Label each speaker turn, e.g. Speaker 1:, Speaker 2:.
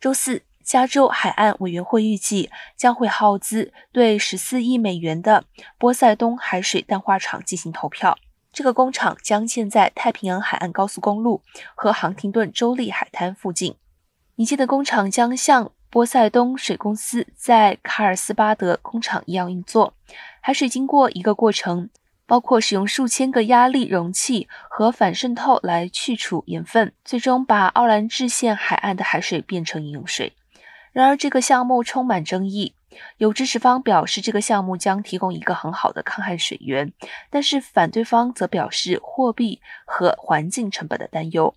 Speaker 1: 周四，加州海岸委员会预计将会耗资对十四亿美元的波塞冬海水淡化厂进行投票。这个工厂将建在太平洋海岸高速公路和杭廷顿州立海滩附近。拟建的工厂将像波塞冬水公司在卡尔斯巴德工厂一样运作。海水经过一个过程，包括使用数千个压力容器和反渗透来去除盐分，最终把奥兰治县海岸的海水变成饮用水。然而，这个项目充满争议。有支持方表示，这个项目将提供一个很好的抗旱水源，但是反对方则表示货币和环境成本的担忧。